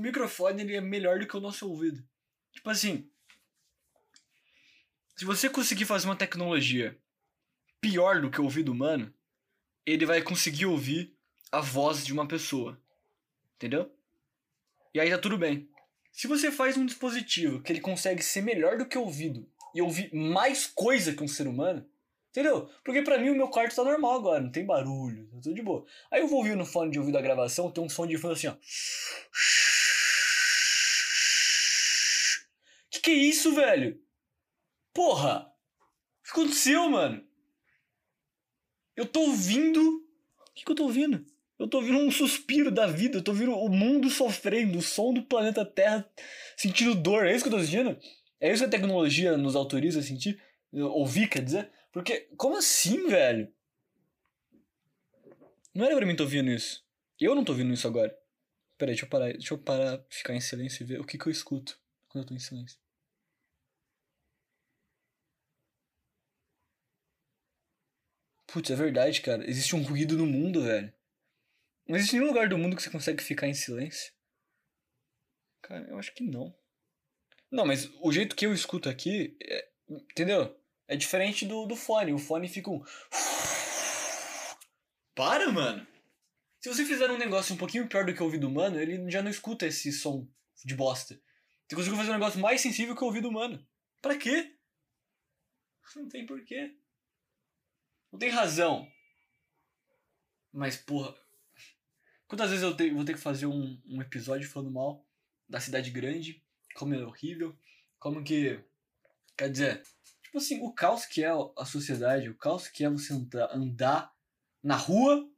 o microfone ele é melhor do que o nosso ouvido. Tipo assim, se você conseguir fazer uma tecnologia pior do que o ouvido humano, ele vai conseguir ouvir a voz de uma pessoa. Entendeu? E aí tá tudo bem. Se você faz um dispositivo que ele consegue ser melhor do que o ouvido e ouvir mais coisa que um ser humano, entendeu? Porque pra mim o meu quarto tá normal agora, não tem barulho, tá tudo de boa. Aí eu vou ouvir no fone de ouvido a gravação, tem um som de fundo assim, ó. Que que é isso, velho? Porra! O que aconteceu, mano? Eu tô ouvindo. O que, que eu tô ouvindo? Eu tô ouvindo um suspiro da vida, eu tô ouvindo o mundo sofrendo, o som do planeta Terra sentindo dor. É isso que eu tô sentindo? É isso que a tecnologia nos autoriza a sentir? Ouvir, quer dizer? Porque, como assim, velho? Não era pra mim tô ouvindo isso. Eu não tô ouvindo isso agora. Peraí, deixa eu parar, deixa eu parar, ficar em silêncio e ver o que, que eu escuto quando eu tô em silêncio. Putz, é verdade, cara. Existe um ruído no mundo, velho. Não existe nenhum lugar do mundo que você consegue ficar em silêncio. Cara, eu acho que não. Não, mas o jeito que eu escuto aqui, é, entendeu? É diferente do, do fone. O fone fica um. Para, mano! Se você fizer um negócio um pouquinho pior do que o ouvido humano, ele já não escuta esse som de bosta. Você conseguiu fazer um negócio mais sensível que o ouvido humano. Pra quê? Não tem porquê. Não tem razão. Mas, porra. Quantas vezes eu te, vou ter que fazer um, um episódio falando mal da cidade grande? Como é horrível? Como que. Quer dizer, tipo assim, o caos que é a sociedade, o caos que é você andar, andar na rua.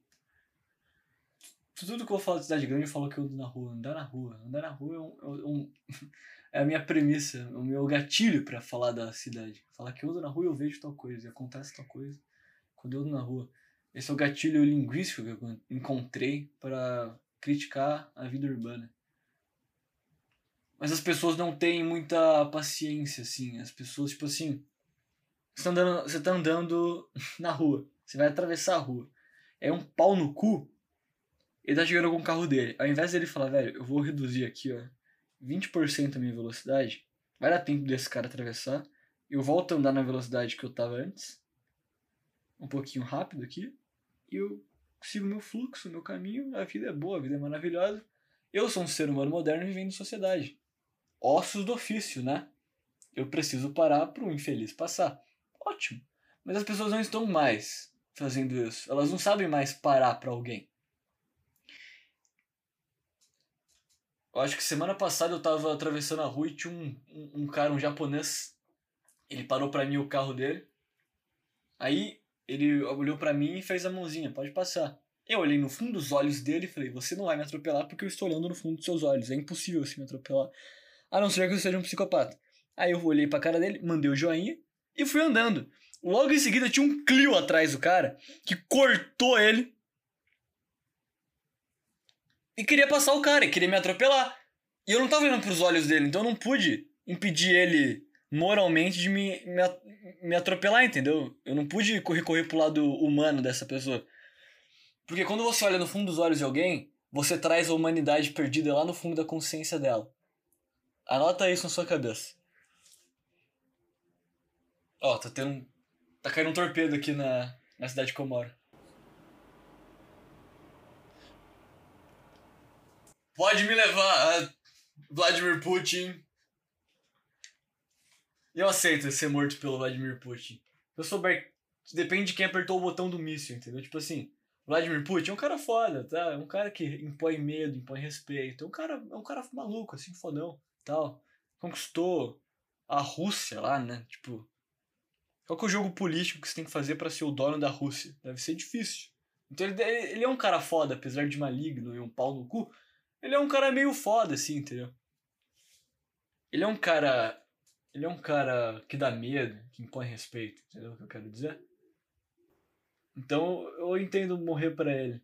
Tudo que eu falo de cidade grande, eu falo que eu ando na rua. Andar na rua. Andar na rua é, um, é, um, é a minha premissa, o meu gatilho para falar da cidade. Falar que eu ando na rua e eu vejo tal coisa, e acontece tal coisa ando na rua. Esse é o gatilho linguístico que eu encontrei para criticar a vida urbana. Mas as pessoas não têm muita paciência, assim. As pessoas, tipo assim. Você tá andando, você tá andando na rua. Você vai atravessar a rua. É um pau no cu. Ele tá chegando com o carro dele. Ao invés dele falar, velho, eu vou reduzir aqui, ó, 20% a minha velocidade. Vai dar tempo desse cara atravessar. Eu volto a andar na velocidade que eu tava antes um pouquinho rápido aqui e eu sigo meu fluxo, meu caminho, a vida é boa, a vida é maravilhosa. Eu sou um ser humano moderno vivendo em sociedade. Ossos do ofício, né? Eu preciso parar para o infeliz passar. Ótimo. Mas as pessoas não estão mais fazendo isso. Elas não sabem mais parar para alguém. Eu acho que semana passada eu tava atravessando a rua e tinha um, um, um cara, um japonês. Ele parou para mim o carro dele. Aí ele olhou para mim e fez a mãozinha, pode passar. Eu olhei no fundo dos olhos dele e falei, você não vai me atropelar porque eu estou olhando no fundo dos seus olhos. É impossível você me atropelar. A não ser que eu seja um psicopata. Aí eu olhei pra cara dele, mandei o joinha e fui andando. Logo em seguida tinha um Clio atrás do cara que cortou ele e queria passar o cara, queria me atropelar. E eu não tava olhando pros olhos dele, então eu não pude impedir ele moralmente de me, me, me atropelar, entendeu? Eu não pude correr, correr pro lado humano dessa pessoa. Porque quando você olha no fundo dos olhos de alguém, você traz a humanidade perdida lá no fundo da consciência dela. Anota isso na sua cabeça. Ó, oh, tá tendo. Tá caindo um torpedo aqui na, na cidade que eu moro. Pode me levar, Vladimir Putin. Eu aceito ser morto pelo Vladimir Putin. Eu souber. Depende de quem apertou o botão do míssil, entendeu? Tipo assim, Vladimir Putin é um cara foda, tá? É um cara que impõe medo, impõe respeito. É um cara, é um cara maluco, assim, fodão, tal. Conquistou a Rússia lá, né? Tipo, qual que é o jogo político que você tem que fazer para ser o dono da Rússia? Deve ser difícil. Então ele, ele é um cara foda, apesar de maligno e um pau no cu. Ele é um cara meio foda, assim, entendeu? Ele é um cara ele é um cara que dá medo, que impõe respeito, entendeu o que eu quero dizer? Então eu entendo morrer para ele.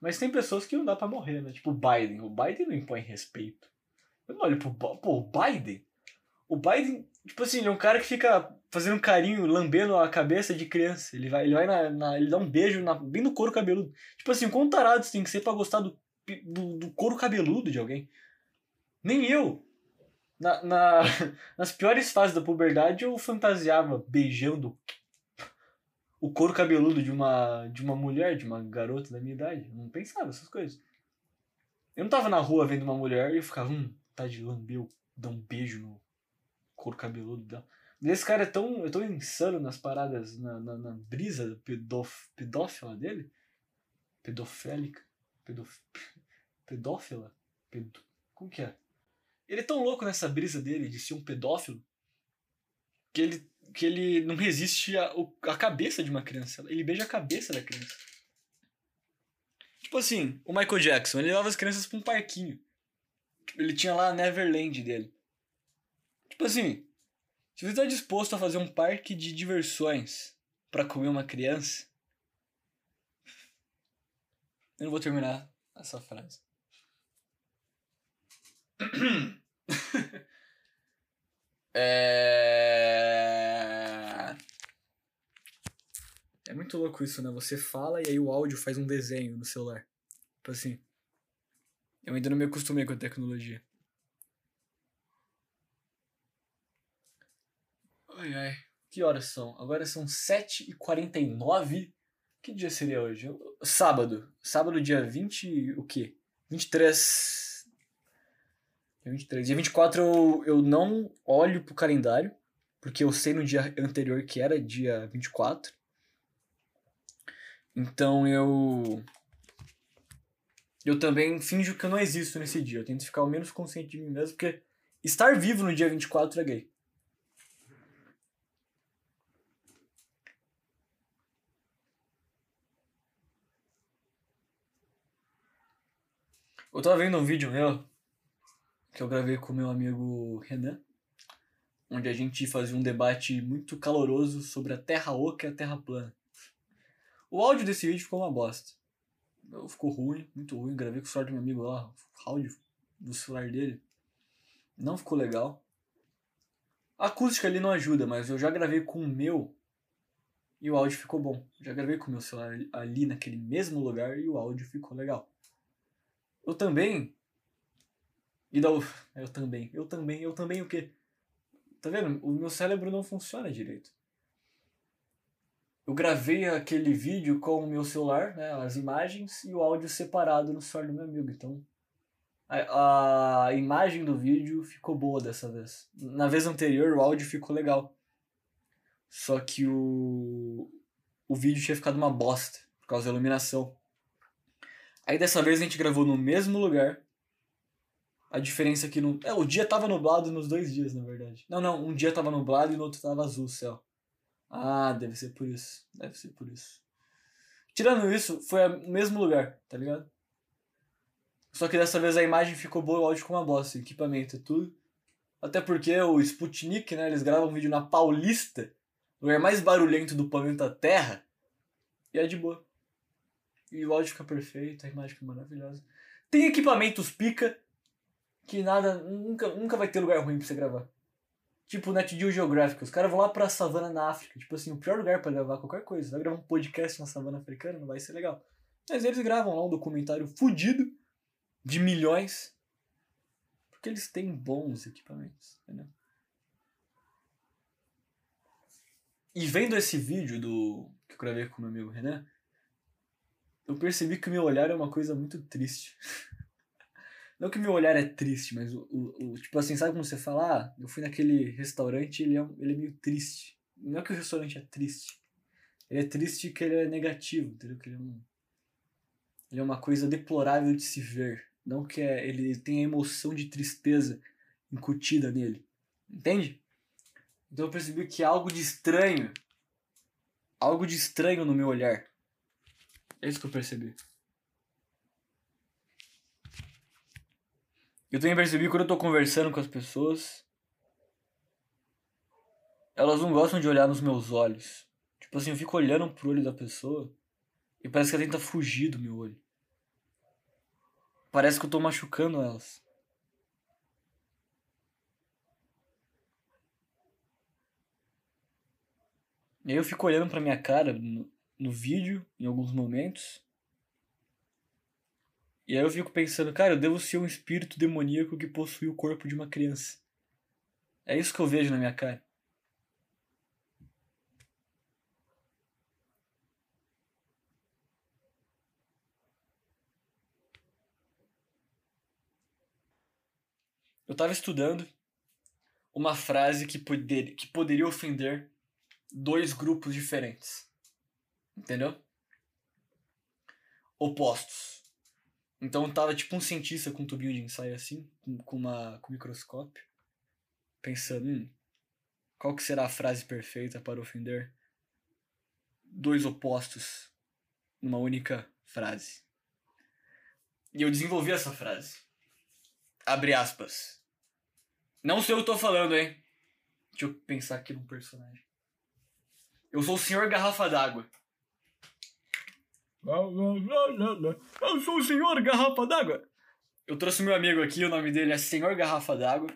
Mas tem pessoas que não dá para morrer, né? Tipo o Biden. O Biden não impõe respeito. Eu não olho pro. Pô, o Biden? O Biden, tipo assim, ele é um cara que fica fazendo um carinho, lambendo a cabeça de criança. Ele vai, ele vai na, na ele dá um beijo na, bem no couro cabeludo. Tipo assim, quão tarado você tem que ser pra gostar do do, do couro cabeludo de alguém. Nem eu. Na, na, nas piores fases da puberdade eu fantasiava beijando o couro cabeludo de uma, de uma mulher, de uma garota da minha idade. Eu não pensava essas coisas. Eu não tava na rua vendo uma mulher e eu ficava, hum, tá de lamber, dar um beijo no couro cabeludo dela. Esse cara é tão, é tão insano nas paradas, na, na, na brisa pedof, pedófila dele. Pedofélica. Pedof, pedófila? Pedo, como que é? Ele é tão louco nessa brisa dele de ser um pedófilo que ele, que ele não resiste a, a cabeça de uma criança. Ele beija a cabeça da criança. Tipo assim, o Michael Jackson, ele levava as crianças pra um parquinho. Ele tinha lá a Neverland dele. Tipo assim, se você está disposto a fazer um parque de diversões para comer uma criança, eu não vou terminar essa frase. é... é muito louco isso, né? Você fala e aí o áudio faz um desenho no celular. Tipo assim. Eu ainda não me acostumei com a tecnologia. Ai, ai. Que horas são? Agora são 7h49. Que dia seria hoje? Sábado. Sábado, dia 20. O quê? 23. Dia 23. Dia 24 eu, eu não olho pro calendário. Porque eu sei no dia anterior que era dia 24. Então eu. Eu também finjo que eu não existo nesse dia. Eu tento ficar o menos consciente de mim mesmo, porque estar vivo no dia 24 é gay. Eu tava vendo um vídeo meu que eu gravei com meu amigo Renan, onde a gente fazia um debate muito caloroso sobre a Terra oca e a Terra plana. O áudio desse vídeo ficou uma bosta. Ficou ruim, muito ruim. Gravei com o celular do meu amigo lá, o áudio do celular dele. Não ficou legal. A acústica ali não ajuda, mas eu já gravei com o meu e o áudio ficou bom. Já gravei com o meu celular ali naquele mesmo lugar e o áudio ficou legal. Eu também. E da eu também. Eu também. Eu também o quê? Tá vendo? O meu cérebro não funciona direito. Eu gravei aquele vídeo com o meu celular, né, as imagens e o áudio separado no celular do meu amigo. Então, a, a imagem do vídeo ficou boa dessa vez. Na vez anterior, o áudio ficou legal. Só que o, o vídeo tinha ficado uma bosta por causa da iluminação. Aí dessa vez a gente gravou no mesmo lugar. A diferença é que no. É, o dia tava nublado nos dois dias, na verdade. Não, não, um dia tava nublado e no outro tava azul o céu. Ah, deve ser por isso. Deve ser por isso. Tirando isso, foi o mesmo lugar, tá ligado? Só que dessa vez a imagem ficou boa, o áudio ficou uma bosta, equipamento e tudo. Até porque o Sputnik, né, eles gravam vídeo na Paulista, lugar mais barulhento do planeta Terra, e é de boa. E o áudio fica perfeito, a imagem fica maravilhosa. Tem equipamentos pica que nada, nunca, nunca vai ter lugar ruim pra você gravar. Tipo Net Geo Geographic, os caras vão lá pra savana na África. Tipo assim, o pior lugar para gravar qualquer coisa. Vai gravar um podcast na savana africana, não vai ser legal. Mas eles gravam lá um documentário fudido de milhões. Porque eles têm bons equipamentos, entendeu? E vendo esse vídeo do que eu gravei com meu amigo Renan, eu percebi que o meu olhar é uma coisa muito triste. Não que meu olhar é triste, mas o, o, o, tipo assim, sabe como você fala? Ah, eu fui naquele restaurante ele é, ele é meio triste. Não é que o restaurante é triste. Ele é triste que ele é negativo, entendeu? Que ele é, um, ele é uma coisa deplorável de se ver. Não que é, ele tem a emoção de tristeza incutida nele. Entende? Então eu percebi que algo de estranho. Algo de estranho no meu olhar. É isso que eu percebi. Eu também percebi quando eu tô conversando com as pessoas. Elas não gostam de olhar nos meus olhos. Tipo assim, eu fico olhando pro olho da pessoa e parece que ela tenta fugir do meu olho. Parece que eu tô machucando elas. E aí eu fico olhando pra minha cara no, no vídeo, em alguns momentos. E aí eu fico pensando, cara, eu devo ser um espírito demoníaco que possui o corpo de uma criança. É isso que eu vejo na minha cara. Eu tava estudando uma frase que, poder, que poderia ofender dois grupos diferentes. Entendeu? Opostos. Então tava tipo um cientista com um tubinho de ensaio assim, com, com, uma, com um microscópio, pensando, hum, qual que será a frase perfeita para ofender dois opostos numa única frase. E eu desenvolvi essa frase. Abre aspas. Não sei o que eu tô falando, hein? Deixa eu pensar aqui num personagem. Eu sou o Senhor Garrafa d'Água. Eu sou o Senhor Garrafa d'Água. Eu trouxe meu amigo aqui, o nome dele é Senhor Garrafa d'Água.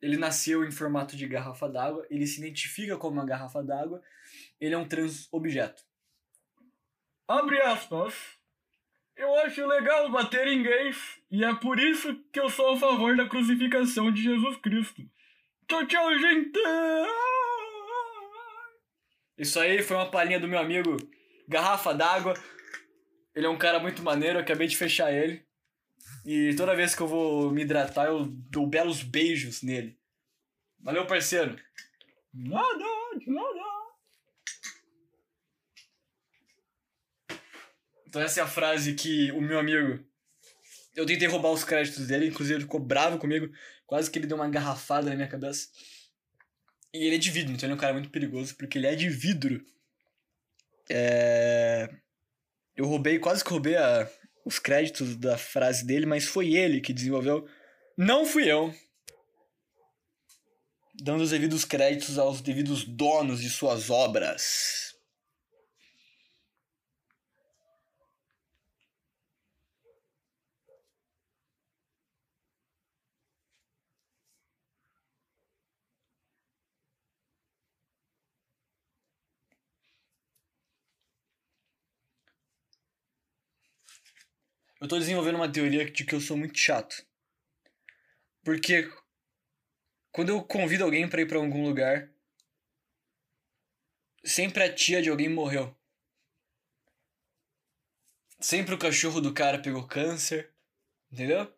Ele nasceu em formato de garrafa d'água, ele se identifica como uma garrafa d'água, ele é um transobjeto. Abre aspas. Eu acho legal bater em gays e é por isso que eu sou a favor da crucificação de Jesus Cristo. Tchau, tchau, gente! Isso aí foi uma palhinha do meu amigo Garrafa d'Água. Ele é um cara muito maneiro, eu acabei de fechar ele. E toda vez que eu vou me hidratar, eu dou belos beijos nele. Valeu, parceiro! Nada, nada! Então essa é a frase que o meu amigo. Eu tentei roubar os créditos dele, inclusive ele ficou bravo comigo, quase que ele deu uma garrafada na minha cabeça. E ele é de vidro, então ele é um cara muito perigoso, porque ele é de vidro. É... Eu roubei, quase que roubei a... os créditos da frase dele, mas foi ele que desenvolveu. Não fui eu. Dando os devidos créditos aos devidos donos de suas obras. Eu tô desenvolvendo uma teoria de que eu sou muito chato. Porque quando eu convido alguém para ir para algum lugar, sempre a tia de alguém morreu. Sempre o cachorro do cara pegou câncer, entendeu?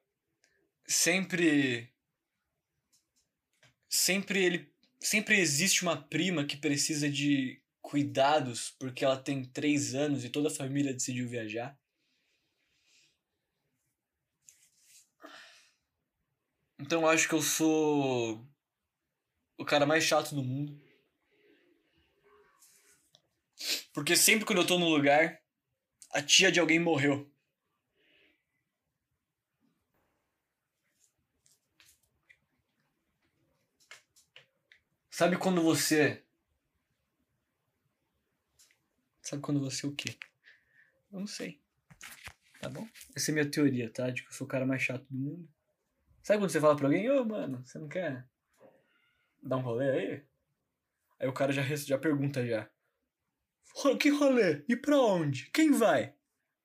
Sempre sempre ele sempre existe uma prima que precisa de cuidados porque ela tem três anos e toda a família decidiu viajar. Então eu acho que eu sou o cara mais chato do mundo. Porque sempre quando eu tô no lugar, a tia de alguém morreu. Sabe quando você. Sabe quando você o quê? Eu não sei. Tá bom? Essa é a minha teoria, tá? De que eu sou o cara mais chato do mundo. Sabe quando você fala pra alguém, ô, oh, mano, você não quer dar um rolê aí? Aí o cara já, já pergunta já. Que rolê? E pra onde? Quem vai?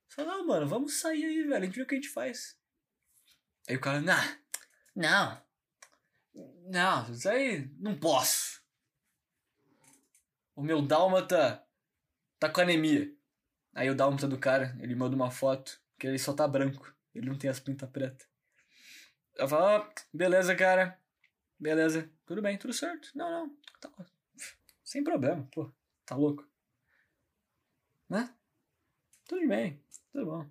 Você fala, não, mano, vamos sair aí, velho. A gente vê o que a gente faz. Aí o cara, nah, não. Não, isso aí não posso. O meu dálmata tá com anemia. Aí o dálmata do cara, ele manda uma foto que ele só tá branco. Ele não tem as pintas pretas. Eu falo, ah, beleza, cara. Beleza. Tudo bem, tudo certo. Não, não. Tá, sem problema, pô. Tá louco. Né? Tudo bem, tudo bom.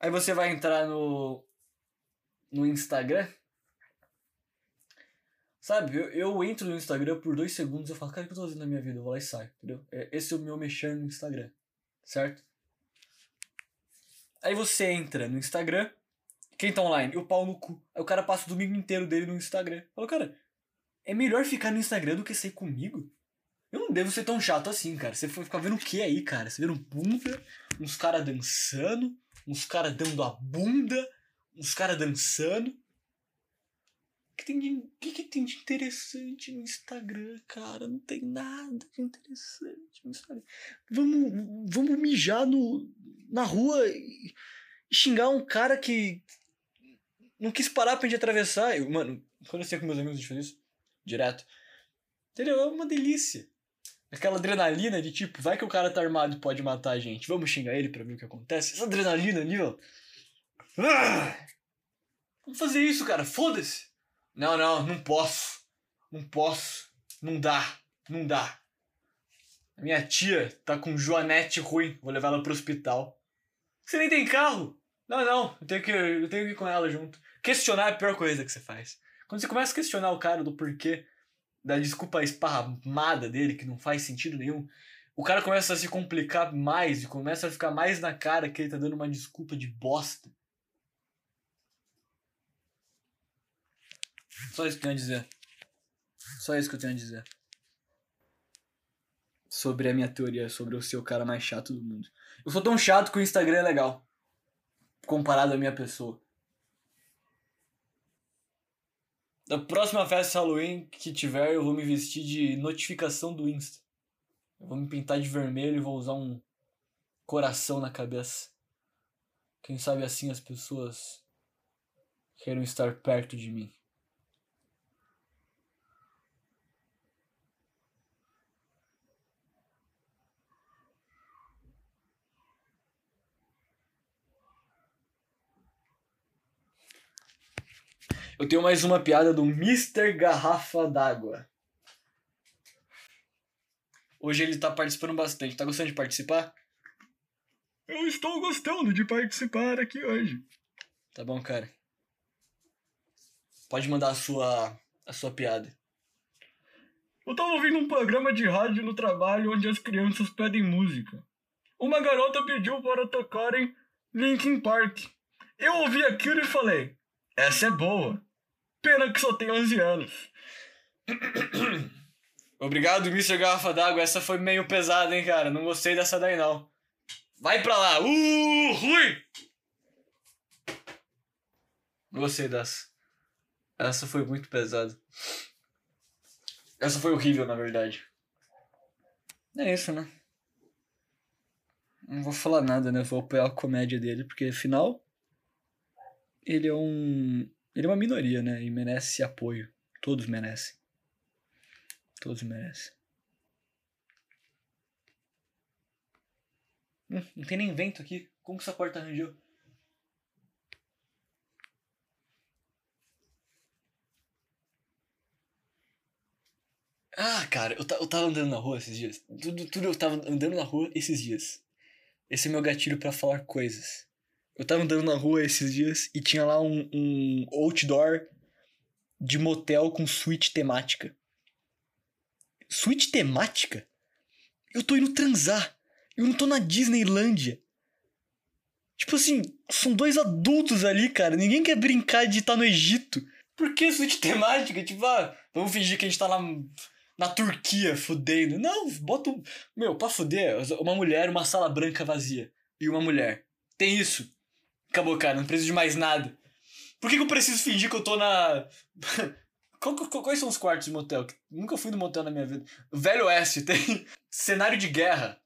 Aí você vai entrar no. no Instagram. Sabe, eu, eu entro no Instagram por dois segundos e falo, cara, o que eu tô fazendo na minha vida? Eu vou lá e saio, entendeu? É, esse é o meu mexer no Instagram, certo? Aí você entra no Instagram quem tá online? O pau no cu. Aí o cara passa o domingo inteiro dele no Instagram. Falou, cara, é melhor ficar no Instagram do que sair comigo? Eu não devo ser tão chato assim, cara. Você foi ficar vendo o que aí, cara? Você vendo bunda, uns caras dançando, uns caras dando a bunda, uns caras dançando. O que, tem de, que, que tem de interessante no Instagram, cara? Não tem nada de interessante no Instagram. Vamos, vamos mijar no, na rua e xingar um cara que não quis parar pra gente atravessar. Eu, mano, quando eu sei com meus amigos a gente faz isso, direto. Entendeu? É uma delícia. Aquela adrenalina de tipo, vai que o cara tá armado e pode matar a gente. Vamos xingar ele pra ver o que acontece. Essa adrenalina ali, ó. Ah! Vamos fazer isso, cara. Foda-se. Não, não, não posso. Não posso. Não dá. Não dá. A minha tia tá com joanete ruim. Vou levar ela pro hospital. Você nem tem carro. Não, não. Eu tenho que, eu tenho que ir com ela junto. Questionar é a pior coisa que você faz. Quando você começa a questionar o cara do porquê da desculpa esparramada dele, que não faz sentido nenhum, o cara começa a se complicar mais e começa a ficar mais na cara que ele tá dando uma desculpa de bosta. Só isso que eu tenho a dizer. Só isso que eu tenho a dizer. Sobre a minha teoria sobre eu ser o cara mais chato do mundo. Eu sou tão chato que o Instagram é legal. Comparado à minha pessoa. Da próxima festa Halloween que tiver, eu vou me vestir de notificação do Insta. Eu vou me pintar de vermelho e vou usar um coração na cabeça. Quem sabe assim as pessoas queiram estar perto de mim. Eu tenho mais uma piada do Mr. Garrafa d'Água. Hoje ele tá participando bastante. Tá gostando de participar? Eu estou gostando de participar aqui hoje. Tá bom, cara. Pode mandar a sua a sua piada. Eu tava ouvindo um programa de rádio no trabalho onde as crianças pedem música. Uma garota pediu para tocarem Linkin Park. Eu ouvi aquilo e falei: essa é boa. Pena que só tem 11 anos. Obrigado, Mr. Garrafa d'Água. Essa foi meio pesada, hein, cara. Não gostei dessa daí, não. Vai pra lá. Uh! Não gostei dessa. Essa foi muito pesada. Essa foi horrível, na verdade. É isso, né? Não vou falar nada, né? Vou apoiar a comédia dele, porque afinal ele é um. Ele é uma minoria, né? E merece apoio. Todos merecem. Todos merecem. Hum, não tem nem vento aqui. Como que essa porta arranjou? Ah, cara, eu, eu tava andando na rua esses dias. Tudo, tudo eu tava andando na rua esses dias. Esse é meu gatilho para falar coisas. Eu tava andando na rua esses dias e tinha lá um, um outdoor de motel com suíte temática. Suíte temática? Eu tô indo transar. Eu não tô na Disneylândia. Tipo assim, são dois adultos ali, cara. Ninguém quer brincar de estar tá no Egito. Por que suíte temática? Tipo, ah, vamos fingir que a gente tá lá na Turquia fudendo. Não, bota. Meu, pra fuder, uma mulher, uma sala branca vazia. E uma mulher. Tem isso. Acabou, cara, não preciso de mais nada. Por que, que eu preciso fingir que eu tô na. Quais são os quartos de motel? Nunca fui no motel na minha vida. Velho Oeste tem cenário de guerra.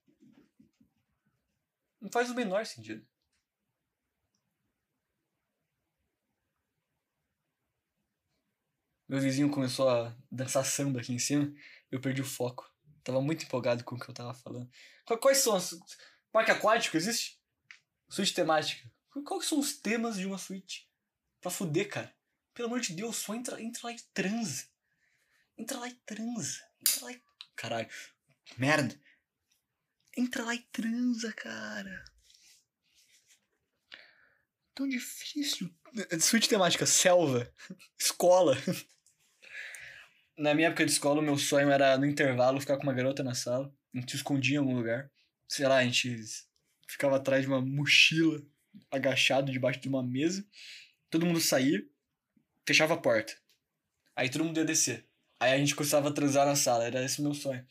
Não faz o menor sentido. Meu vizinho começou a dançar samba aqui em cima. Eu perdi o foco. Tava muito empolgado com o que eu tava falando. Quais são os. Parque aquático existe? Suíte temática. Quais são os temas de uma suíte? Pra fuder, cara. Pelo amor de Deus, só entra, entra lá e transa. Entra lá e transa. Entra lá e. Caralho. Merda. Entra lá e transa, cara. Tão difícil. Suíte temática, selva, escola. Na minha época de escola, o meu sonho era no intervalo ficar com uma garota na sala. A gente se escondia em algum lugar. Sei lá, a gente ficava atrás de uma mochila agachado debaixo de uma mesa. Todo mundo saía, fechava a porta. Aí todo mundo ia descer. Aí a gente começava a transar na sala, era esse meu sonho.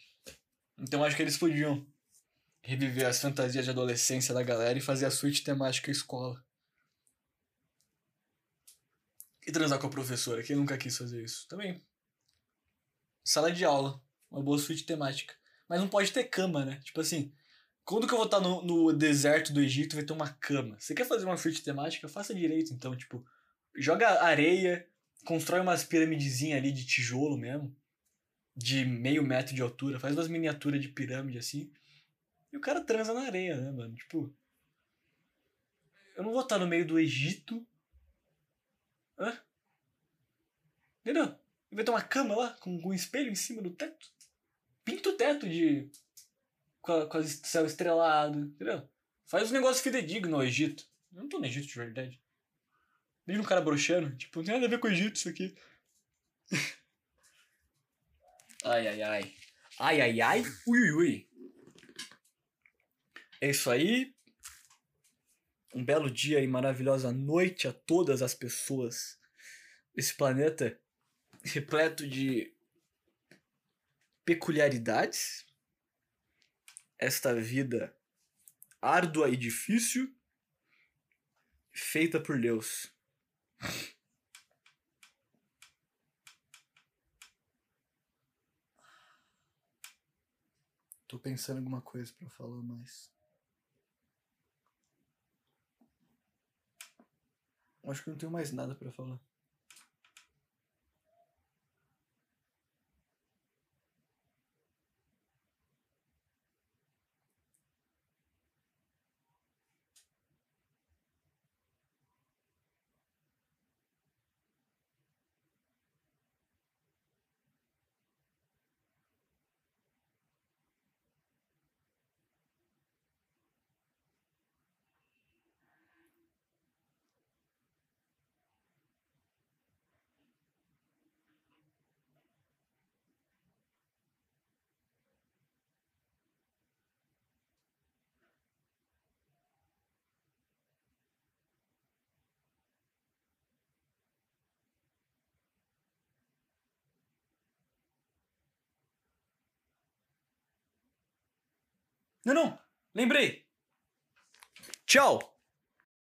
Então acho que eles podiam reviver as fantasias de adolescência da galera e fazer a suíte temática escola. E transar com a professora, quem nunca quis fazer isso? Também. Sala de aula, uma boa suíte temática. Mas não pode ter cama, né? Tipo assim, Quando que eu vou estar no, no deserto do Egito vai ter uma cama? Você quer fazer uma fruit temática? Faça direito, então, tipo, joga areia, constrói umas piramidezinhas ali de tijolo mesmo, de meio metro de altura, faz umas miniaturas de pirâmide assim, e o cara transa na areia, né, mano? Tipo, eu não vou estar no meio do Egito. Hã? Entendeu? Vai ter uma cama lá com um espelho em cima do teto. Pinta o teto de. Com, a, céu estrelado, entendeu? Faz um negócio fidedigno no Egito. Eu não tô no Egito de verdade. Vejo um cara broxando, tipo, não tem nada a ver com o Egito isso aqui. ai, ai, ai. Ai, ai, ai. Ui, ui, ui. É isso aí. Um belo dia e maravilhosa noite a todas as pessoas. Esse planeta repleto de peculiaridades. Esta vida árdua e difícil, feita por Deus. Tô pensando em alguma coisa para falar mais. Acho que não tenho mais nada para falar. Não, não. Lembrei. Tchau.